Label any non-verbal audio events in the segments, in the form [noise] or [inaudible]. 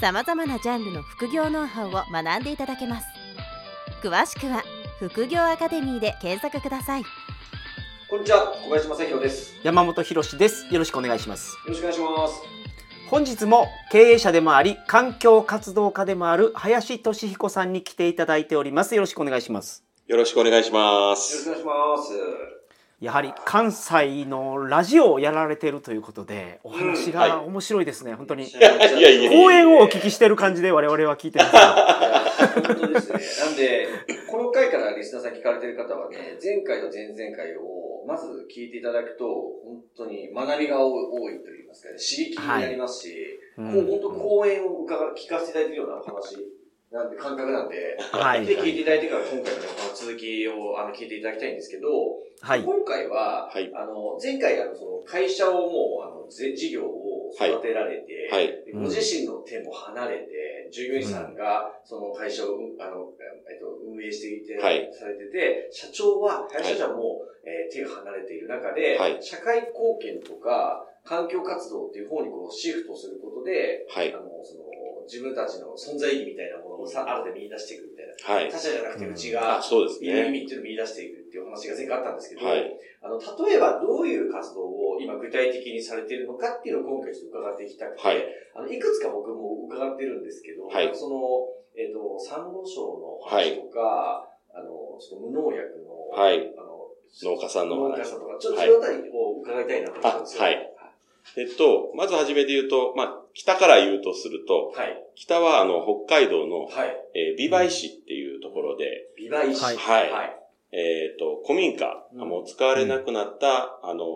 さまざまなジャンルの副業ノウハウを学んでいただけます詳しくは副業アカデミーで検索くださいよこんにちは、小林正宏です。よ山本博です。よろしくお願いします。ろしくお願いします。本日も経営者でもあり、環境活動家でもある林俊彦さんに来ていただいております。よろしくお願いします。よろしくお願いしまよろしす。くお願いします。やはり関西のラジオをやられているということで、お話はいが面白いですね。本当に。いやいやいや講演をお聞きしてる感じで我々は聞いてます本当ですね。なんで、この回からリスナーさん聞かれてる方はね、前回と前々回をまず聞いていただくと、本当に学びが多いといいますかね、刺激になりますし、はいこう本当講演を伺聞かせていただいてるようなお話なんで、感覚なんで、はいで、聞いていただいてから今回のね、この続きをあの聞いていただきたいんですけど、はい。今回は、はいあの、前回、あの、その、会社をもう、あの、ぜ事業を育てられて、はい。でご自身の手も離れて、従業員さんが、その会社を、うんあの、えっと、運営していて、はいされてて、社長は、林社長はもう、えー手が離れている中で、はい社会貢献とか、環境活動っていう方にこう、シフトすることで、はいあ。の、その、自分たちの存在意義みたいなものをさ、あるで見出していくみたいな。はい。他者じゃなくて、うちあ、が、そうですいる意ね。味っていうのを見出していくっていうお話が前回あったんですけど、はい。あの、例えばどういう活動を今具体的にされているのかっていうのを今回ちょっと伺っていきたくて、はいあの、いくつか僕も伺ってるんですけど、はいその、えっ、と、サンゴ礁の話とか、あの、ちょっと無農薬の、はいあの、農家さんのお話農家さんとか、ちょっとはいそのあたりを伺いたいなと思ったんですよ。あはいえっと、まずはじめで言うと、まあ、北から言うとすると、はい。北はあの、北海道の、はい。えー美唄市っていうところで、美唄石。はい。はい。はい。えっと、古民家、うん。もう使われなくなった、あのー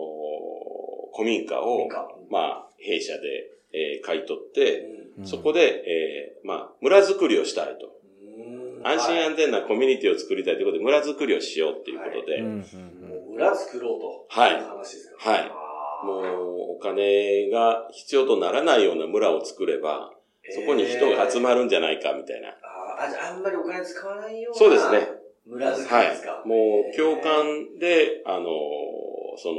古民家をまあ、弊社で、えー買い取って、うん。そこで、えーまあ、村づくりをしたいと。うん。安心はい安全なコミュニティを作りたいということで、村づくりをしようっていうことで、うんうう裏作ろうと。はい。話ですかはいもう、お金が必要とならないような村を作れば、そこに人が集まるんじゃないか、みたいな。あじゃああんまりお金使わないような。そうですね。村づくはいりですか？。もう、共感で、あの、その、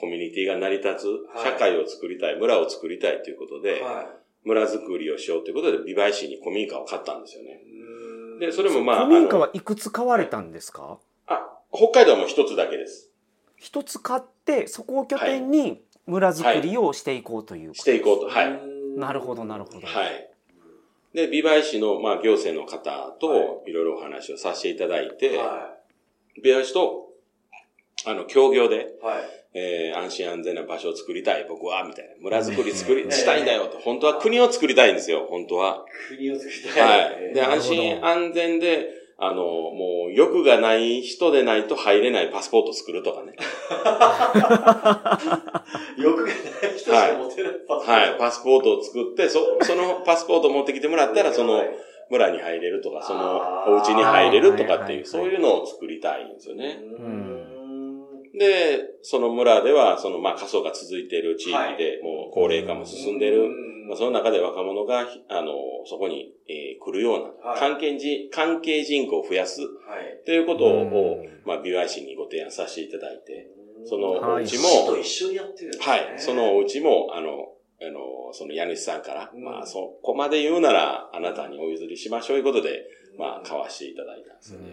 コミュニティが成り立つ、はい社会を作りたい、村を作りたいということで、は村づくりをしようということで、美唄市に古民家を買ったんですよね。い。で、それもまあ、古民家はいくつ買われたんですか？あ、北海道はもう一つだけです。一つ買って、そこを拠点に村づくりをしていこうという。していこうと。はい。なるほど、なるほど。はい。で、美唄市の、まあ、行政の方はと、いろいろお話をさせていただいて、は美唄市と、あの、協業で、い。はい。えー、安心安全な場所を作りたい、僕は、みたいな。村づくり作り、うんしたいんだよと。本当は国を作りたいんですよ、本当は。国を作りたい。はい。で、安心安全で、あの、もう、欲がない人でないと入れないパスポート作るとかね。[laughs] 欲がない人しか持てないパスポートはい。パスポートを作って、そ、そのパスポートを持ってきてもらったら、そのはい村に入れるとか、そのお家に入れるとかっていう、はいはいはいそういうのを作りたいんですよね。うーん。で、その村では、その、まあ、過疎が続いている地域はい。で、もう高齢化も進んでいる。うん。まあ、その中で若者が、ひあの、そこに、えー来るような、はい。関係人、関係人口を増やすはい。ということを、うん。まあ、美唄市にご提案させていただいて、そのはい。お家市とも、一緒にやってるね。はい、そのお家も、あの、あの、その家主さんから、うん。まあ、そこまで言うなら、あなたにお譲りしましょうということで、まあ、買わしていただいたんですよね。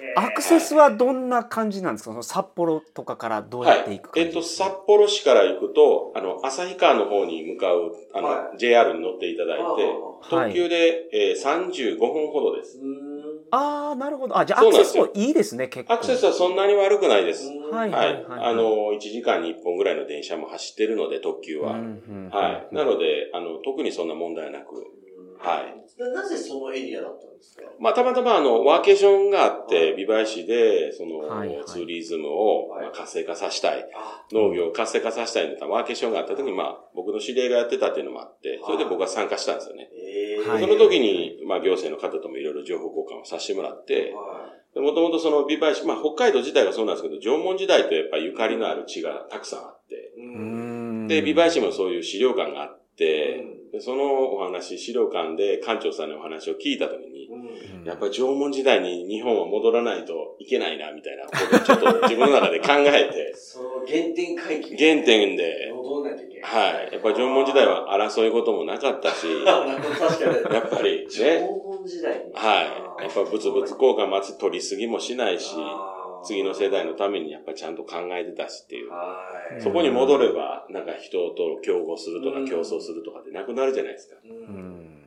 えーアクセスはどんな感じなんですか？その札幌とかからどうやっていくえっと、感じですか、札幌市から行くと、あの、旭川の方に向かう、あの、はい JR に乗っていただいて、はい特急で、えー35分ほどです。ああ、なるほど。あ、じゃあアクセスもいいですね、結構。アクセスはそんなに悪くないです。はいはい。はいあの、1時間に1本ぐらいの電車も走ってるので、特急は。うんうんはい。なので、あの、特にそんな問題なく。はい。なぜそのエリアだったんですか？まあ、たまたまあの、ワーケーションがあって、美唄市で、その、はいはい。ツーリズムを、はい。まあ、活性化させたい。あ。農業を活性化させたいんだったら、ワーケーションがあった時に、まあ、僕の知り合いがやってたっていうのもあって、それで僕は参加したんですよね。えー。はい。その時に、まあ行政の方ともいろいろ情報交換をさせてもらって、はもともとその美唄市、まあ北海道自体がそうなんですけど、縄文時代とやっぱりゆかりのある地がたくさんあって、で、美唄市もそういう資料館があって、うんでそのお話、資料館で館長さんのお話を聞いたときに、うんやっぱり縄文時代に日本は戻らないといけないな、みたいなことをちょっと自分の中で考えて、[laughs] その原点回帰。原点で、戻らないといけない。はい。やっぱり縄文時代は争い事もなかったし。[laughs] やっぱり縄ね、文時代に。はい。やっぱ物々交換まず取りすぎもしないし、次の世代のためにやっぱりちゃんと考えてたしっていう。はい。そこに戻れば、なんか人と競合するとかうん競争するとかってなくなるじゃないですか。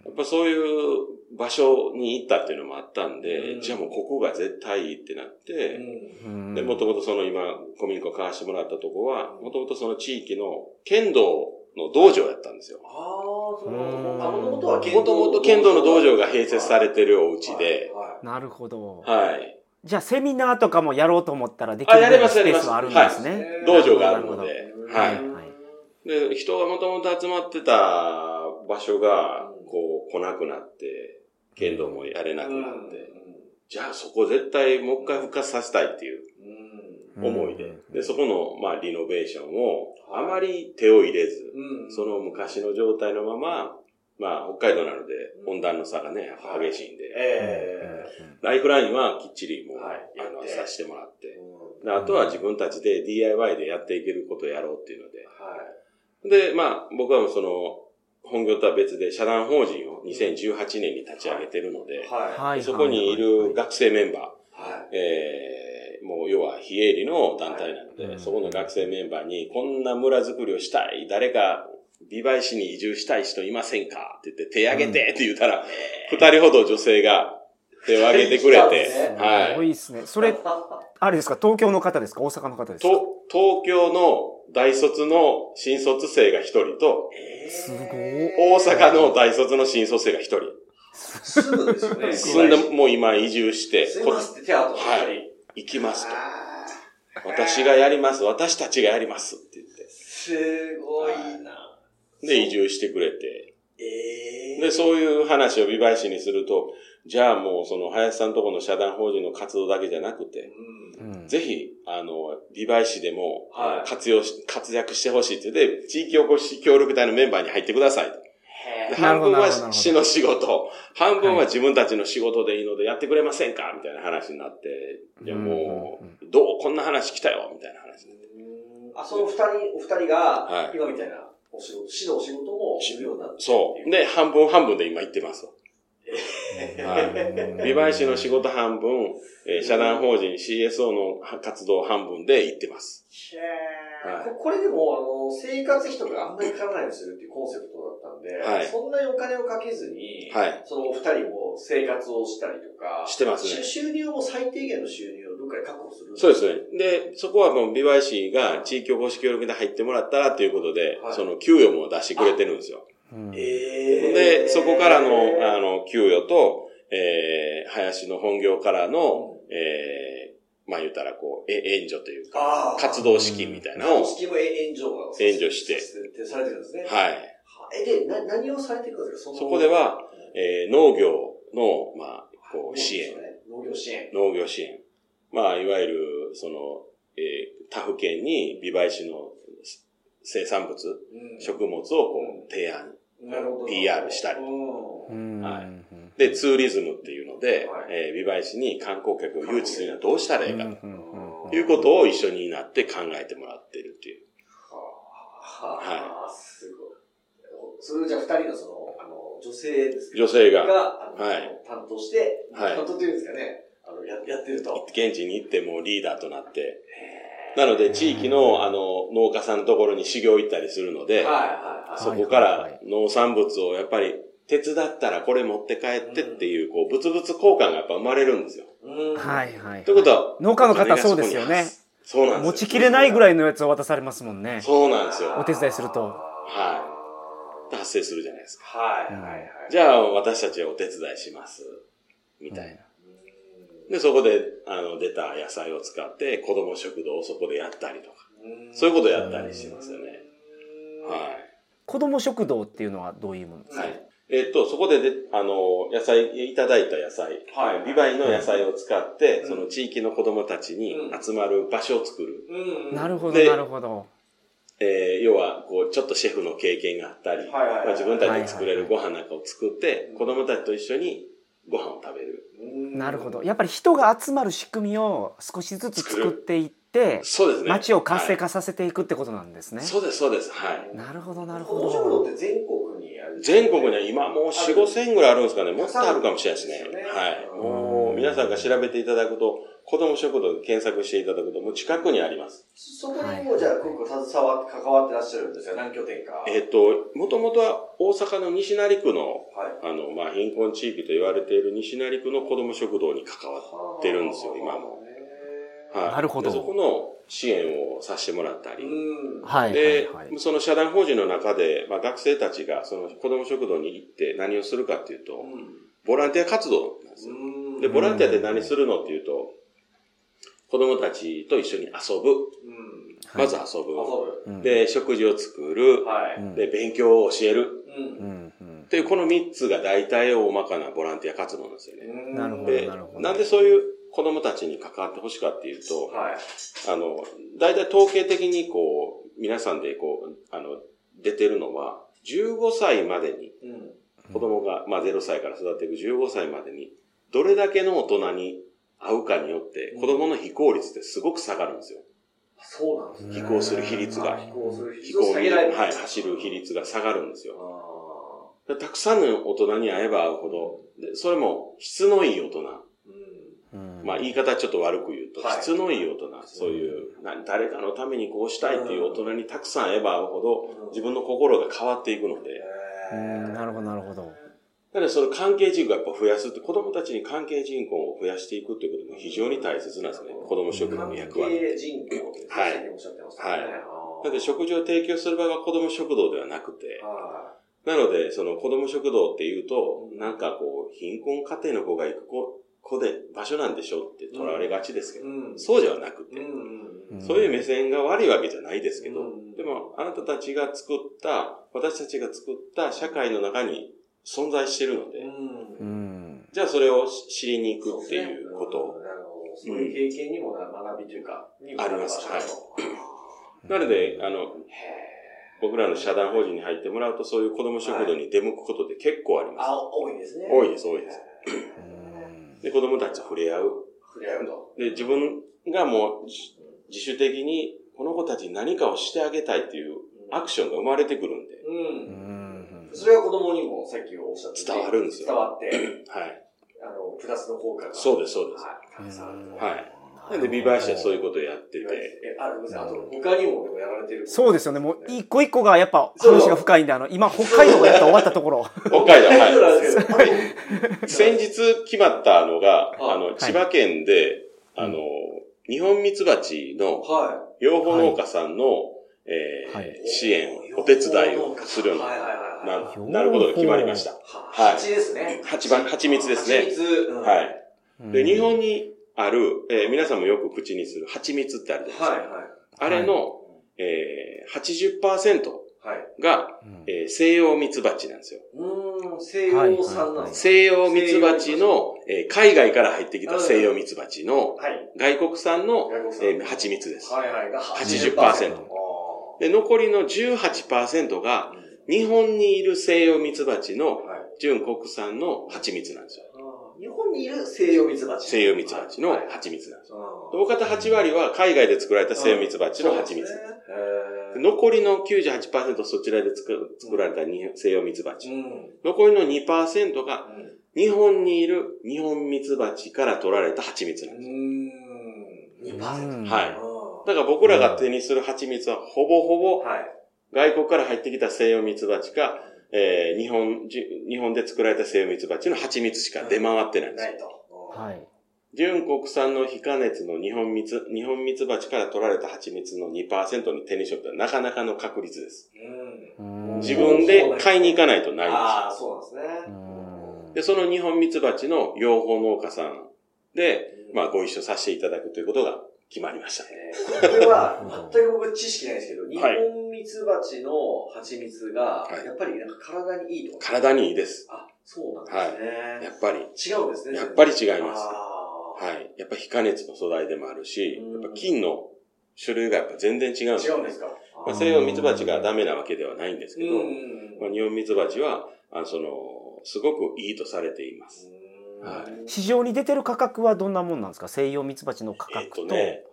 やっぱそういう場所に行ったっていうのもあったんで、うんじゃあもうここが絶対いいってなって、うんで、もともとその今、古民家を買わしてもらったとこは、もともとその地域の剣道の道場やったんですよ。ああ、そうもともと剣道の道場が併設されてるお家で、はなるほど。はい。じゃあセミナーとかもやろうと思ったらできるあやれますスペースはあるんですい。ね。道場があるので。はい。はい。で、人がもともと集まってた場所がうん、こう、来なくなって、剣道もやれなくうんなって、じゃあそこ絶対もう一回復活させたいっていううん。思いで、うん。で、そこの、まあ、リノベーションを、あまり手を入れず、うん。その昔の状態のまま、まあ、北海道なので、温暖の差がね、激しいんで、えライフラインはきっちりもう、はいあの、やって。させてもらって。であとは自分たちで DIY でやっていけることをやろうっていうので。はい。で、まあ、僕はその、本業とは別で社団法人を2018年に立ち上げてるので、はい。はい。そこにいる学生メンバー、はい。えー、もう要は非営利の団体なので、はいそこの学生メンバーに、こんな村づくりをしたい、誰か美唄市に移住したい人いませんか？って言って、手挙げてって言ったら、二人ほど女性が手を挙げてくれて、[laughs] はい。ごいですね。それ、あれですか？東京の方ですか？大阪の方ですか？と、東京の大卒の新卒生が一人と、すごい大阪の大卒の新卒生が一人。すぐですよね。[laughs] 住んで、もう今移住して、すいませんって手当と。はい。行きますと。私がやります。私たちがやりますって言って。すごいな。で、移住してくれて。ええで、そういう話を美唄市にすると、じゃあもうその林さんとこの社団法人の活動だけじゃなくて、うん。うん。ぜひ、あの、美唄市でも、活用し、活躍してほしいって言って、地域おこし協力隊のメンバーに入ってください。半分は市の仕事、半分は自分たちの仕事でいいのでやってくれませんかみたいな話になって、いやもうどう？こんな話来たよみたいな話になって。ーあ、その二人、お二人がは、い。今みたいなお仕事、市のお仕事も。そう。で、半分半分で今行ってますわ。はいうん美唄市の仕事半分、えー社団法人 CSO の活動半分で行ってます。へーはいここれでも、あの、生活費とかあんまりかからないようにするっていうコンセプトだったんで、はいそんなにお金をかけずに、はいそのお二人も生活をしたりとか、してますね収収入も最低限の収入をどっかで確保するそうですね。で、そこはもう美唄市が地域おこし協力で入ってもらったらということで、はいその給与も出してくれてるんですよ。うんえで、そこからの、あの、給与と、えー、林の本業からの、えー、まあ言ったらこう、え、援助というか、活動資金みたいなのを、公式も援助が援助してさせてされてるんですね。はい。え、で、な、何をされてるんですか？そこでは、えー、農業の、まあ、こう、支援。農業支援。農業支援。まあ、いわゆる、その、えー、他府県に美唄市の生産物、うん。食物をこう、提案。なるほど。PR したりうん。うん。はい。で、ツーリズムっていうので、はい。えー美唄市に観光客を誘致するにはどうしたらいいかと。いうことを一緒になって考えてもらってるっていう。はあ、すごい。それじゃあ二人のその、あの、女性ですか女性が、はい。担当して、はい。担当っていうんですかね、あの、ややってると。現地に行ってもうリーダーとなって、なので地域のあの農家さんのところに修行行ったりするので、はいはいはい。そこから農産物をやっぱり手伝ったらこれ持って帰ってっていう、こう、物々交換がやっぱ生まれるんですよ。うんはいはい。ということは、農家の方そうですよね。そうなんですよ。持ちきれないぐらいのやつを渡されますもんね。そうなんですよ。お手伝いするとはい。達成するじゃないですか。はいはいはい。じゃあ、私たちはお手伝いします。みたいな。で、そこで、あの、出た野菜を使って、子供食堂をそこでやったりとか。そういうことをやったりしますよね。はい。子供食堂っていうのはどういうものですか、はい。えっと、そこでで、あの、野菜、いただいた野菜、はいビバイの野菜を使って、うんその地域の子供たちに集まる場所を作る。うんなるほど、でなるほど。えー要は、こう、ちょっとシェフの経験があったり、はいはいはいまあ、自分たちで作れるご飯なんかを作って、子供たちと一緒にご飯を食べる。なるほど。やっぱり人が集まる仕組みを少しずつ作っていって、そうですね。街を活性は化させていくってことなんですね。いそうです、そうです。はい。なるほど、なるこほど。の食堂って全国にある全国には今もう4、5千ぐらいあるんですかね。もっとあるかもしれないですね。はい。うんもう、皆さんが調べていただくと、子供食堂で検索していただくと、もう近くにあります。そこにもじゃあ、今後携わって、関わってらっしゃるんですよ、何拠点か。えっ、と、もともとは大阪の西成区の、はい。あの、まあ、貧困地域と言われている西成区の子供食堂に関わってるんですよ、今も。はい。なるほどそこの支援をさせてもらったり。はい、で、その社団法人の中で、まあ、学生たちがその子供食堂に行って何をするかっていうと、ボランティア活動なんですよ。で、ボランティアで何するのっていうと、子供たちと一緒に遊ぶ。うん。まず遊ぶ。遊うん、で、食事を作るぶ。。はい。うんで、勉強を教える。う。うんん、うんっていう、この3つが大体大まかなボランティア活動なんですよね。なるほどでなるほど、なんでそういう子供たちに関わってほしいかっていうと、はい。あの、大体統計的にこう、皆さんでこう、あの、出てるのは、15歳までに、うん。子供が、まあ0歳から育っていく15歳までに、どれだけの大人に会うかによって、子供の非行率ってすごく下がるんですよ。そうなんですね。飛行する比率が飛行する比飛率を行に、下げられる。はい、走る比率が下がるんですよ。あたくさんの大人に会えば会うほど、でそれも質のいい大人。ーうん。うんまあ言い方ちょっと悪く言うと、はい質のいい大人、そういう、な誰かのためにこうしたいっていう大人にたくさん会えば会うほど、自分の心が変わっていくので、うんなるほど、なるほど。なのでその関係人口をやっぱ増やすって、子供たちに関係人口を増やしていくっていうことも非常に大切なんですね。子供食堂の役割。関係人口ってはいさっきおっしゃってましたね。はいあーなので食事を提供する場が子供食堂ではなくて、はなので、その子供食堂っていうと、なんかこう、貧困家庭の子が行く子子で場所なんでしょって取られがちですけど、いうん。そうではなくて、うん。そういう目線が悪いわけじゃないですけど、うんでも、あなたたちが作った、私たちが作った社会の中に存在してるので、うんうん。じゃあそれを知りに行くっていうこと。なるほどそういう経験にもな学びというか、ありますなる場所だとなので、あの、へ僕らの社団法人に入ってもらうと、そういう子供食堂に出向くことって結構あります。ーあ、多いですね。多いです多いですうんで、子供たちと触れ合う。触れ合うと。で、自分がもう自自主的にこの子たちに何かをしてあげたいっていうアクションが生まれてくるんで、う。うんん。それは子供にもさっきおっしゃってた伝わるんですよ伝わって、はい。あの、プラスの効果が。そうですそうですはい。伝わるとはい。なんで、美唄市はそういうことをやってて、え、あ、ごめんなさい。あと、他にもやられてる。そうですよね。もう一個一個がやっぱ話が深いんで、あの、今北海道がやっと終わったところ。北海道、はい。[laughs] 先日決まったのが、ああの、千葉県で、あの、日本ミツバチのは養蜂農家さんの、え。支援、お手伝いをするはいはいはい。ななることが決まりました。ははい蜂ですね。蜂ば蜂蜜ですね蜂蜜。うんはい。で、うん日本にある、えー皆さんもよく口にする蜂蜜ってあるじゃないですか。はいはい。あれの、えー、80%はい。が、うんえー西洋蜜蜂なんですよ。うーん、西洋産なんです西洋蜜蜂の、えー海外から入ってきた西洋蜜蜂のはい。外国産の、えー蜂蜜です。はいはい。が80% 80%。で、残りの18%があー日本にいる西洋蜜蜂のはい。純国産の蜂蜜なんですよ。日本にいる西洋蜜蜂。西洋蜜蜂のはい蜂蜜なんです大方8割は海外で作られた西洋蜜蜂の蜂蜜。です残りの98%そちらで作作られた日西洋蜜蜂。うん。残りの2%がうん日本にいる日本蜜蜂から取られた蜂蜜なんです。うーん。2%。はいだから僕らが手にする蜂蜜はほぼほぼはい。外国から入ってきた西洋蜜蜂か、えー日本、じ日本で作られた西洋蜜蜂の蜂蜜しか出回ってないんですよ。ないと。はい。純国産の非加熱の日本蜜、日本蜜蜂から取られた蜂蜜の2%に手にしようってなかなかの確率です。自分で買いに行かないとないんですよああ、そうなんですうね。んで、その日本蜜蜂の養蜂農家さんで、まあ、ご一緒させていただくということが決まりました。えーこれは、全く僕知識ないですけど、日はい本ツバチの蜂蜜が、はいやっぱりなんか体にいいとか。体にいいです。あ、そうなんですね。やっぱり。違うんですね。やっぱり違いますはい。やっぱ非加熱の素材でもあるしうん、やっぱ菌の種類がやっぱ全然違うんです違うんですか？まあ、西洋ミツバチがダメなわけではないんですけど、うんまあ、日本ミツバチは、あのその、すごくいいとされています。はい市場に出てる価格はどんなもんなんですか？西洋ミツバチの価えっ格と、とね、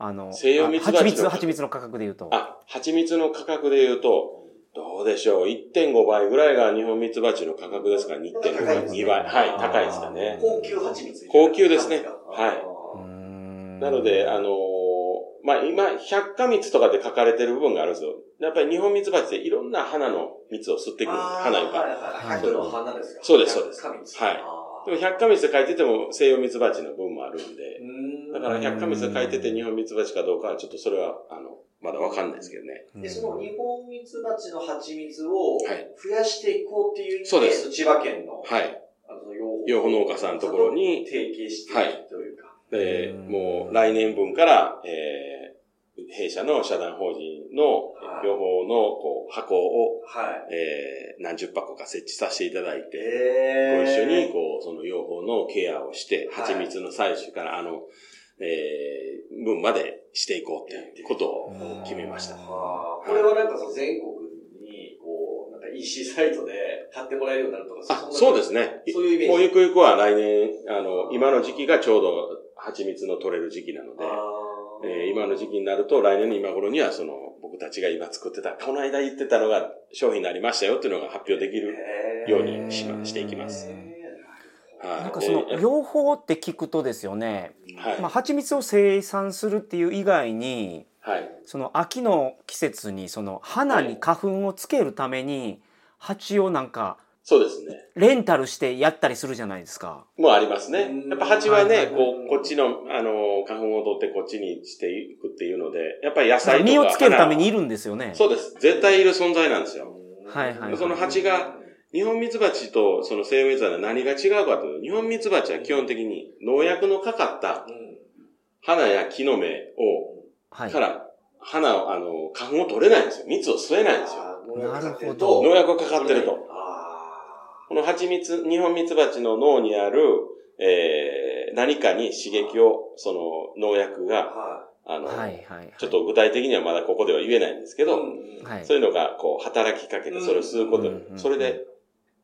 あの、西洋ミツバチのあ蜂蜜、蜂蜜の価格で言うと。あ、蜂蜜の価格で言うと、どうでしょう？1.5倍ぐらいが日本ミツバチの価格ですか？ら、2.5倍、高いですね2倍。はい、高いですかね。高級蜂蜜。高級ですねはいなので、あのーまあ、今、百花蜜とかで書かれてる部分があるんですよ。やっぱり日本蜜蜂っていろんな花の蜜を吸ってくる。花いはいはい。百の花ですか？そうですそうですはいでも百花蜜で書いてても西洋蜜蜂の分もあるんで、うーんだから百花蜜で書いてて日本蜜蜂かどうかはちょっとそれは、あの、まだわかんないですけどね。で、その日本ミツバチの蜂蜜をはい増やしていこうっていう意味で、そうです千葉県の、はい。あの養養蜂農家さんのところに提携していくというか。でうん、もう来年分から、えー、弊社の社団法人のはい養蜂のこう箱を、はい。えー、何十箱か設置させていただいて、えご一緒に、こう、その養蜂のケアをして、はい蜂蜜の採取から、あの、えー、分までしていこうっていうことを決めました。はあこれはなんかその全国に、こう、なんか EC サイトで買ってもらえるようになるとか、あ、そうですね。そういうイメージ。もうゆくゆくは来年、あの、今の時期がちょうど蜂蜜の取れる時期なので、えー今の時期になると来年の今頃にはその僕たちが今作ってた、この間言ってたのが商品になりましたよっていうのが発表できる。ようにしましていきますはい。なんかそので養蜂って聞くとですよね、はい。まあ、蜂蜜を生産するっていう以外にはい。その秋の季節にその花に花粉をつけるために蜂をなんかそうですね。レンタルしてやったりするじゃないですか。もうありますねうん。やっぱ蜂はね、はいはいこう、こっちの、あの、花粉を取ってこっちにしていくっていうので、やっぱり野菜とか。実をつけるためにい花るんですよね。そうです。絶対いる存在なんですよ。はいはいはいその蜂が、日本蜜蜂とその西洋蜜蜂は何が違うかというと、日本蜜蜂は基本的に農薬のかかったうん花や木の芽を、はいか。ら、花を、あの、花粉を取れないんですよ。蜜を吸えないんですよ。なるほど農薬がかかってると。あこの蜂蜜、日本蜜蜂の脳にある、えー、何かに刺激を、その農薬ーが、はあの、はいはいはい。ちょっと具体的にはまだここでは言えないんですけい。ど、うんはいそういうのがこう働きかけてそれを吸うことに、うんそれで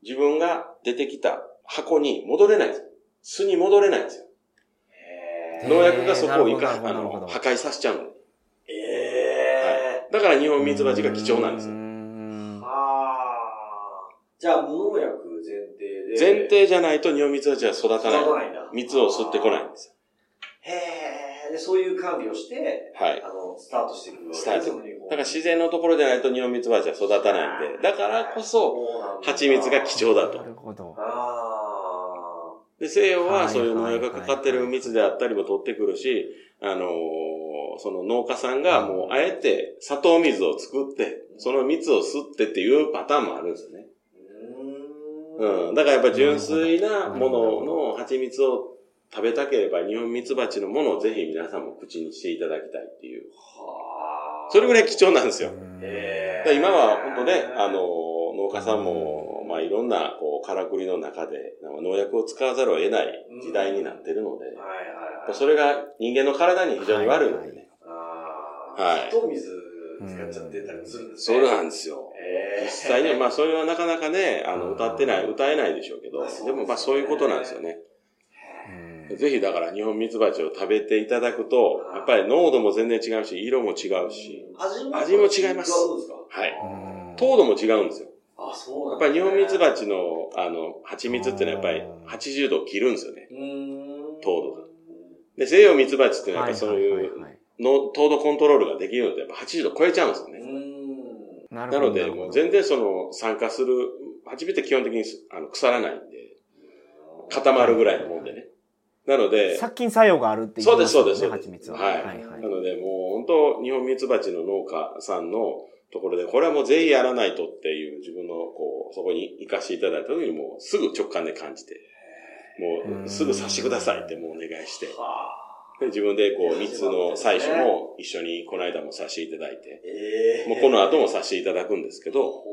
自分が出てきた箱に戻れないんですよ。巣に戻れないんですよ。農薬がそこをいかあの破壊させちゃうの。えだから日本蜜蜂が貴重なんですよ。んー。ああ。じゃあ、無農薬前提で。前提じゃないと日本蜜蜂は育たない育。たないんだ。蜜を吸ってこないんですよ。へえ。で、そういう管理をして、はい。あの、スタートしていくわけスタートその日本だから自然のところでないと日本蜜蜂は育たないんで、だからこそ、蜂蜜が貴重だとなるほど。あで、西洋ははいそういう農薬がかかってる蜜であったりも取ってくるし、あのーその農家さんがもうあえて砂糖水を作って、その蜜を吸ってっていうパターンもあるんですよね。ーうーん。うん。だからやっぱり純粋なものの蜂蜜を食べたければ日本蜜蜂のものをぜひ皆さんも口にしていただきたいっていう。はあ。それぐらい貴重なんですよ。今は本当ね、あの、農家さんも、まあいろんな、こう、からくりの中で、農薬を使わざるを得ない時代になってるので。それが人間の体に非常に悪いのでね。はい砂糖水使っちゃってたりもするんですね。そうなんですよ。え実際には、まあそれはなかなかね、あの、うん歌ってない、歌えないでしょうけどでもまあそういうことなんですよね。うん。ぜひだから日本蜜蜂を食べていただくと、やっぱり濃度も全然違うし、色も違うし、味も味も違います。違うんですか？はい。うん糖度も違うんですよ。あ、そうなんやっぱり日本蜜は。蜂の、あの、蜂蜜っていうのはやっぱり80度を切るんですよね。糖度が。で、西洋蜜蜂っていうのはやっぱそういはい。うはいの糖度コントロールができるので、やっぱ80度超えちゃうんですよね。なるほどなので、もう全然その参加する、蜂蜜って基本的にあの腐らないんで、固まるぐらいのもんでね。なので、殺菌作用があるって言そうです、いますよねそうです、そうです。蜂蜜は。はい。はいはいなので、もう本当、日本蜜蜂の農家さんのところで、これはもうぜひやらないとっていう自分の、こう、そこに行かせていただいた時に、もうすぐ直感で感じて、もうすぐさしてくださいってもうお願いして、はで自分でこう、3つの採取も一緒にこの間もさせていただいて、ええもうこの後もさせていただくんですけど、ほ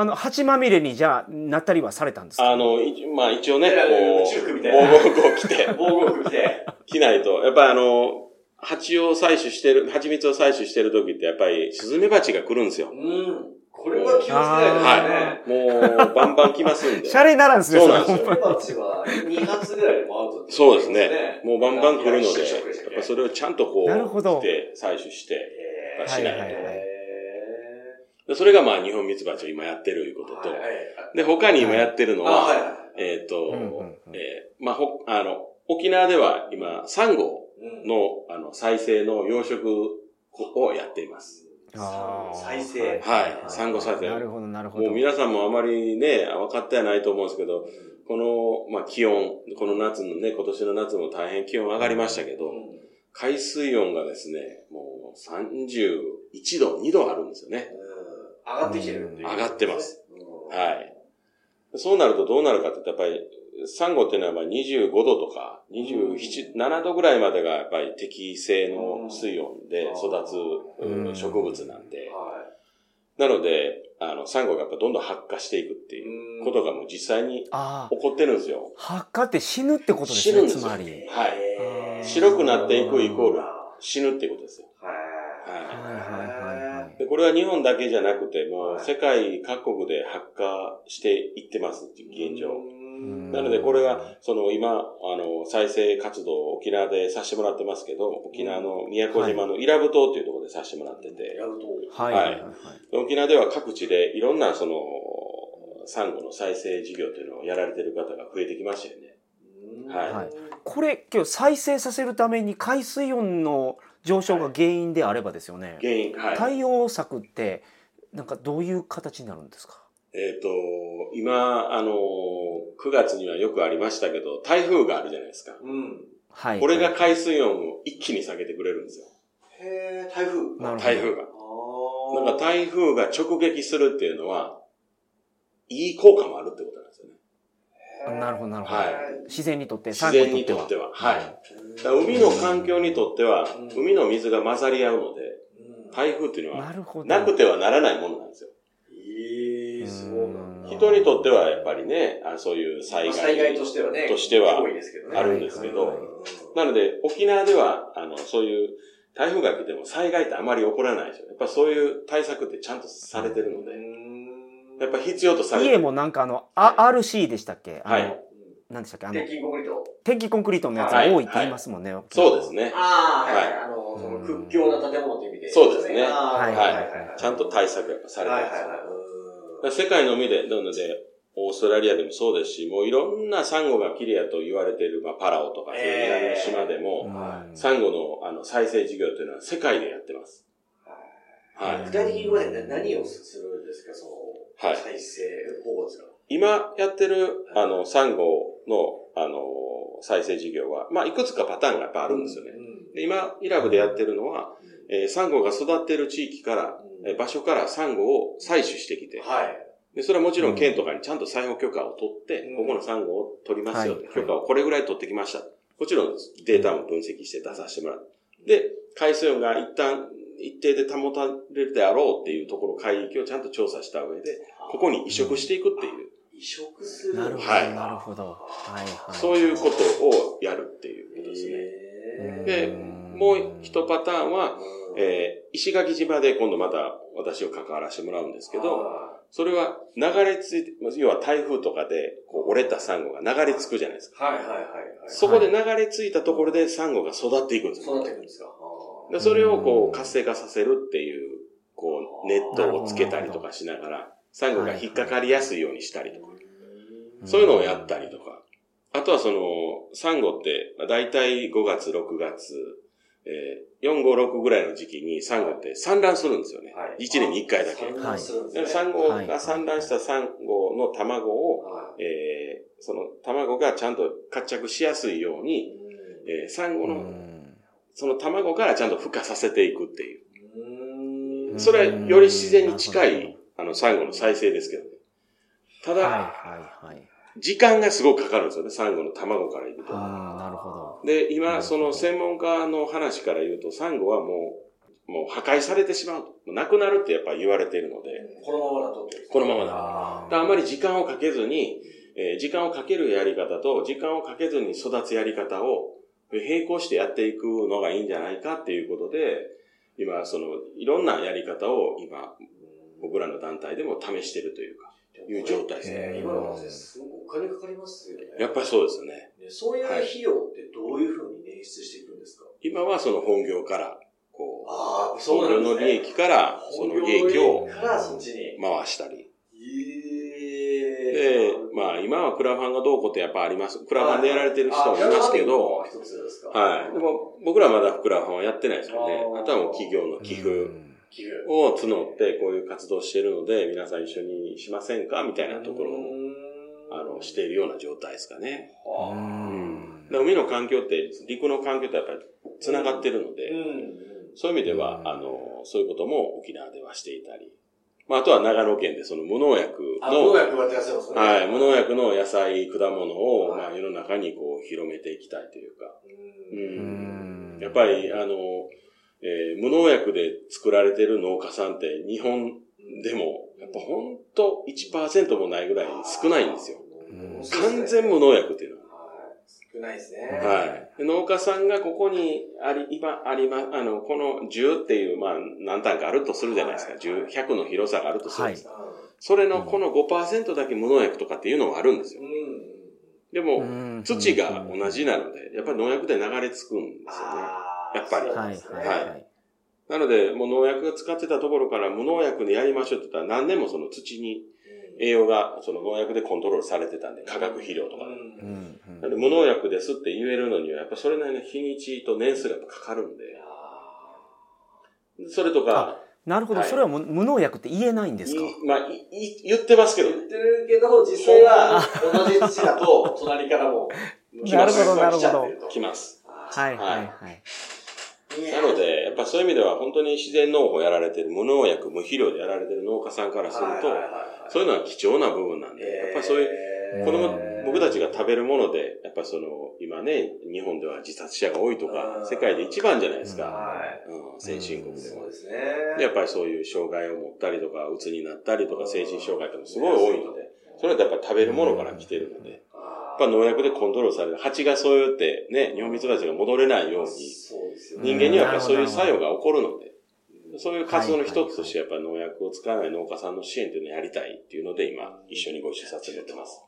あの、蜂まみれにじゃあ、なったりはされたんですか？あの、いまあ一応ね、こう、防護服を着て、う [laughs] 防護服着て。着ないと、やっぱりあの、蜂を採取してる、蜂蜜を採取してる時ってやっぱりスズメバチが来るんですよ。うん。これは気をつけないとですね。もう、バンバン来ますんで。[laughs] シャレにならんですね、そうなんですよスズメバチは2月ぐらいでもアウトってそうですね。もうバンバン来るので、やっぱそれをちゃんとこう、なるほど来て採取して、えーしないと。はいはいはいでそれがまあ日本ミツバチを今やってるいうことと、はいはいで、他に今やってるのあ、は、はいはい。えっ、と、うんうんうん。えーまあ、ほ、あの、沖縄では今、サンゴうん。の、あの、再生の養殖をやっています。再生。はい。サンゴ再生。なるほど、なるほど。もう皆さんもあまりね、分かってはないと思うんですけど、この、まあ、気温、この夏のね、今年の夏も大変気温上がりましたけど、うん。海水温がですね、もう31度、2度あるんですよね。上がってきてる上がってます。うんはい。そうなるとどうなるかって言ったらやっぱり、サンゴっていうのはまあ25度とか27、7度ぐらいまでがやっぱり適正の水温で育つ植物なんで、はなので、あの、サンゴがやっぱどんどん発火していくってい。いうことがもう実際にああ、起こってるんですよ。発火って死ぬってことですね、死ぬんですよつまり。はい白くなっていくイコール死ぬっていうことですよ。はい。はいこれは日本だけじゃなくて、もう世界各国で発火していってますっていう現状。ん。なのでこれが、その今、あの、再生活動を沖縄でさせてもらってますけど、沖縄の宮古島の伊良部島っていうところでさせてもらってて。はい。はい。沖縄では各地でいろんなその、サンゴの再生事業というのをやられてる方が増えてきましたよね。はい。はい。これ、今日再生させるために海水温の上昇が原因であればですよね。原因、はい。対応策って、なんかどういう形になるんですか？えっ、と、今、あの、9月にはよくありましたけど、台風があるじゃないですか。うん。はい。これが海水温を一気に下げてくれるんですよ。へー、台風。なるほど台風が。あーなんか台風が直撃するっていうのは、いい効果もあるってことなんですよね。なるほど、なるほど。はい自然にとって、自然にとっては。はい。海の環境にとっては、うん海の水が混ざり合うので、うん台風っていうのは、なくてはならないものなんですよ。ええ、そうなんだ。人にとってはやっぱりね、あそういう災害。まあ災害としてはね。としては多いですけどね。あるんですけどはいなので、沖縄では、あの、そういう、台風が来ても災害ってあまり起こらないですよ。やっぱそういう対策ってちゃんとされてるので、やっぱ必要とされてる。家もなんかあの、あ RC でしたっけ？はい何でしたっけ？あの鉄、筋コンクリート。天気コンクリートのやつはい。多いって言いますもんね。そうですね。ああ、はい。はい。あの、そのうん屈強な建物という意味で。そうですね。はい。はい。はいちゃんと対策やっぱされてはいるんですよ。はい世界の海で、なので、オーストラリアでもそうですし、もういろんなサンゴが綺麗やと言われている、まあ、パラオとか、そういう南の島でも、うん。サンゴのあの再生事業というのは世界でやってます。はい。具体的に言われて何をするんですか、その、はい。再生保護ですか今やってる、あの、サンゴの、あの、再生事業は、まあ、いくつかパターンがやっぱあるんですよね。うんで今、イラブでやってるのは、えーサンゴが育ってる地域から、えー場所からサンゴを採取してきて、はい。で、それはもちろん県とかにちゃんと採捕許可を取って、うん。ここのサンゴを取りますよ、はい。許可をこれぐらい取ってきました。もちろんデータも分析して出させてもらう。で、海水温が一旦一定で保たれるであろうっていうところ、海域をちゃんと調査した上で、ここに移植していくっていう、移植する。なるほど、はいなるほど。はいはい。そういうことをやるっていうことですね。へでうんもう一パターンは、ーえー石垣島で今度また私を関わらせてもらうんですけど、はそれは流れ着いて、要は台風とかでこう折れたサンゴが流れ着くじゃないですか。いはいはいはい。そこで流れ着いたところでサンゴが育っていくんですよ。そうなっていくんですか。でそれをこう活性化させるっていう、こうネットをつけたりとかしながら、サンゴが引っかかりやすいようにしたりとか、そういうのをやったりとか。あとはその、サンゴって、まあ大体5月、6月、えー、4、5、6ぐらいの時期にサンゴって産卵するんですよね。はい。1年に1回だけ。産卵するんですね。でサンゴが産卵したサンゴの卵を、はい。えー、その卵がちゃんと活着しやすいように、えー、サンゴうの、ん。その卵からちゃんと孵化させていくっていう。それはより自然に近い、あの、サンゴの再生ですけどね。ただ、はいはいはい。時間がすごくかかるんですよね、サンゴの卵からいくと。ああ、なるほど。で、今、その専門家の話から言うと、サンゴはもう、もう破壊されてしまうと。もうなくなるってやっぱり言われているので、このままだとこのままだ。あだからあまり時間をかけずに、えー時間をかけるやり方と、時間をかけずに育つやり方を並行してやっていくのがいいんじゃないかっていうことで、今、その、いろんなやり方を今、僕らの団体でも試しているというか、いう状態ですね。ね今の話ですごくお金かかりますよね。やっぱりそうですよね。ねそういう費用ってどういうふうに捻出していくんですか？今はその本業から、こう、ああ、本業の利益から、その利益をからそっちに。回したり。えで、まあ今はクラファンがどうこうってやっぱあります。クラファンでやられてる人もいますけど、、はい。でも僕らまだクラファンはやってないですよねあ。とはもう企業の寄付うん寄付。を募ってこういう活動しているので、皆さん一緒にしませんか？みたいなところを、あの、しているような状態ですかね。ううん。海の環境って、陸の環境とやっぱり繋がってるので、そういう意味では、うん。あの、そういうことも沖縄ではしていたり、まあ、あとは長野県でその無農薬あ、の、農薬。はい、無農薬の野菜、果物を、はい。まあ、世の中にこう、広めていきたいというか、ううん。うん。やっぱり、あの、えー無農薬で作られてる農家さんって日本でも、やっぱほんと1%もないぐらい少ないんですよ。うん完全無農薬っていうのは。はい少ないですね。はい。で農家さんがここにあり、今ありま、あの、この10っていう、まあ、何単かあるとするじゃないですか。10、100の広さがあるとするんです。それのこの5%だけ無農薬とかっていうのがあるんですよう。ん。でも、うん土が同じなので、やっぱり農薬で流れ着くんですよね。やっぱり。ねはいははい。なので、もう農薬が使ってたところから無農薬でやりましょうって言ったら何年もその土に栄養がその農薬でコントロールされてたんで、化学肥料とか。うん。なので無農薬ですって言えるのには、やっぱそれなりの日にちと年数がかかるんで、それとか、なるほど、はい。それは無無農薬って言えないんですか？いまあ、いい言ってますけど。言、ってるけど、実際は同じ土だと、隣からも、[laughs] なるほどなるほど来ちゃってると。来ます。はいはい。はい。なので、やっぱそういう意味では本当に自然農法やられてる、無農薬、無肥料でやられてる農家さんからすると、そういうのは貴重な部分なんで、やっぱりそういう、えー子供、僕たちが食べるもので、やっぱその、今ね、日本では自殺者が多いとかう、ん世界で一番じゃないですか。はい。うん、先進国でも。そうですね。でやっぱりそういう障害を持ったりとか、うつになったりとか、精神障害とかもすごい多いので、それはやっぱり食べるものから来てるので、ぱ農薬でコントロールされる。蜂がそうやってね、日本ミツバチが戻れないように、そうですよね。人間にはやっぱりそういう作用が起こるので、そういう活動の一つとしてやっぱり農薬を使わない農家さんの支援っていうのをやりたいっていうので今一緒にご一緒させてもらってます。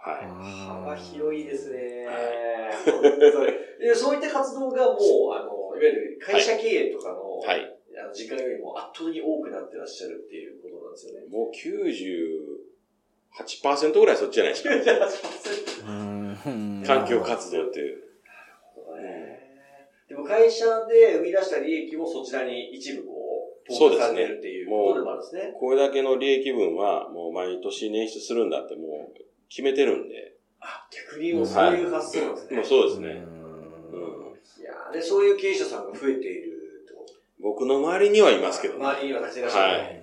はい。幅広いですね。は本当にでそういった活動がもう、あの、いわゆる会社経営とかの、はい。あの時間よりも圧倒的に多くなってらっしゃるっていうことなんですよね。もう98%ぐらいそっちじゃないですか。[laughs] うん環境活動っていう。でも会社で生み出した利益もそちらに一部こう、投下されてるっていうことでもあるんですね。これだけの利益分はもう毎年捻出するんだってもう決めてるんで。あ、逆にもうそういう発想なんですね。もうそうですね。うんうんいやーで、そういう経営者さんが増えているってこと僕の周りにはいますけどね。周りにはたくさんいらっしゃる。はい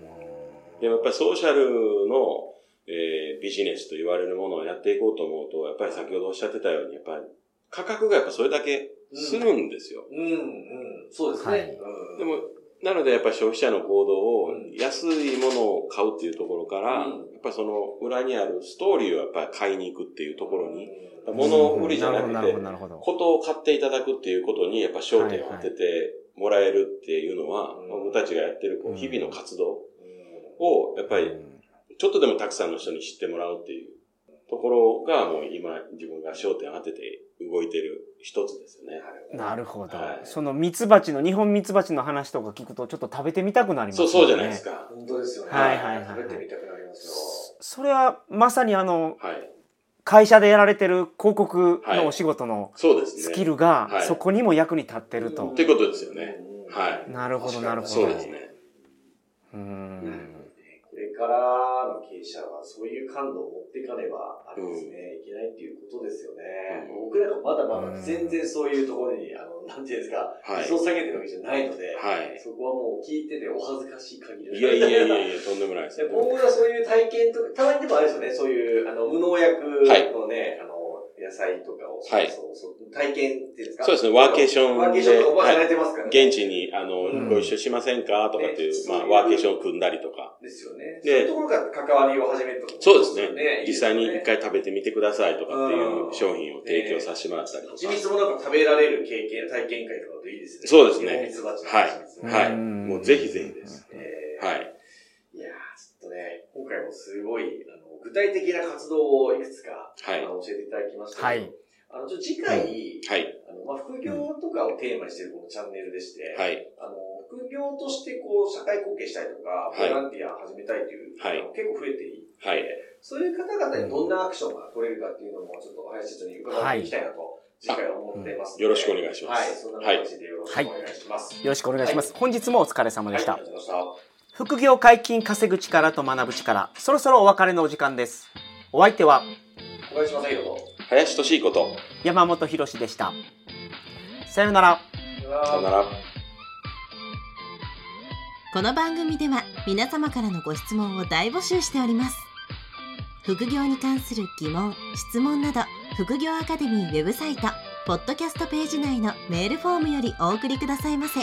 でもやっぱりソーシャルの、えービジネスと言われるものをやっていこうと思うと、やっぱり先ほどおっしゃってたように、やっぱり価格がやっぱそれだけするんですよ。うん、うん。そうですね。はいうんでも、なのでやっぱり消費者の行動をうん安いものを買うっていうところから、うんやっぱりその裏にあるストーリーをやっぱり買いに行くっていうところに、物売りじゃなくて。ことを買っていただくっていうことにやっぱ焦点を当ててもらえるっていうのは、うん僕たちがやってる日々の活動うんをやっぱりちょっとでもたくさんの人に知ってもらうっていうところがもう今自分が焦点を当てて動いてる一つですよね。なるほどはい。そのミツバチの、日本ミツバチの話とか聞くとちょっと食べてみたくなりますそう、よね。そうじゃないです。か。本当ですよね。はいはいはい食べてみたくなりますそれはまさにあの、はい。会社でやられてる広告のお仕事のそうですね。スキルがはいそこにも役に立ってるとっ。てことですよよ。ね。うんはい。なるほど、なるほど。そうですね。うーん。からの経営者はそういう感度を持っていかねば、あれですね、いけないっていうことですよね。うん。僕なんかまだまあ、全然そういうところに、あの、なんていうんですか、はい。理想下げてるわけじゃないので、はい。そこはもう聞いててお恥ずかしい限り。ですいやいやいやいや、とんでもないです。[laughs] で。今後はそういう体験とか、たまにでもあれですよね、そういう、あの、無農薬のね、あの、野菜とかを、はいそうそう体験っていうんですか？そうですね、ワーケーションで。ワーケーションとかもさはいれてますからね。現地に、あの、うんご一緒しませんかとかっていう、ねまあ、ワーケーションを組んだりとか。ですよね。でそういうところから関わりを始めるとそうですね。いい実際に一回食べてみてくださいとかっていううん商品を提供させてもらったりとか。蜂蜜もなんか食べられる経験、体験会とかだといいですね。そうですね蜜蜂のはい蜂蜜はい。うんもうぜひぜひです。えーはい。いやー、ちょっとね、今回もすごい、あの、具体的な活動をいくつか、はい。あの教えていただきましたはい。あの、ちょっと次回、はい。あの、まあ、副業とかをテーマにしているこのチャンネルでして、はい。あの、副業としてこう、社会貢献したいとか、ボはい。ランティア始めたいという方はい。が結構増えていて、はい。そういう方々にどんなアクションが取れるかっていうのも、ちょっと林社長に伺っていきたいなと、次回は思っていますので、よろしくお願いします。はい、そんな形でよろしくお願いします。よろしくお願いします、本日もお疲れ様でした、はい、ありがとうございました。副業解禁稼ぐ力と学ぶ力。そろそろお別れのお時間です。お相手は小林正宏と、林俊彦と、山本博でした。さようなら。さよなら。この番組では皆様からのご質問を大募集しております。副業に関する疑問・質問など副業アカデミーウェブサイトポッドキャストページ内のメールフォームよりお送りくださいませ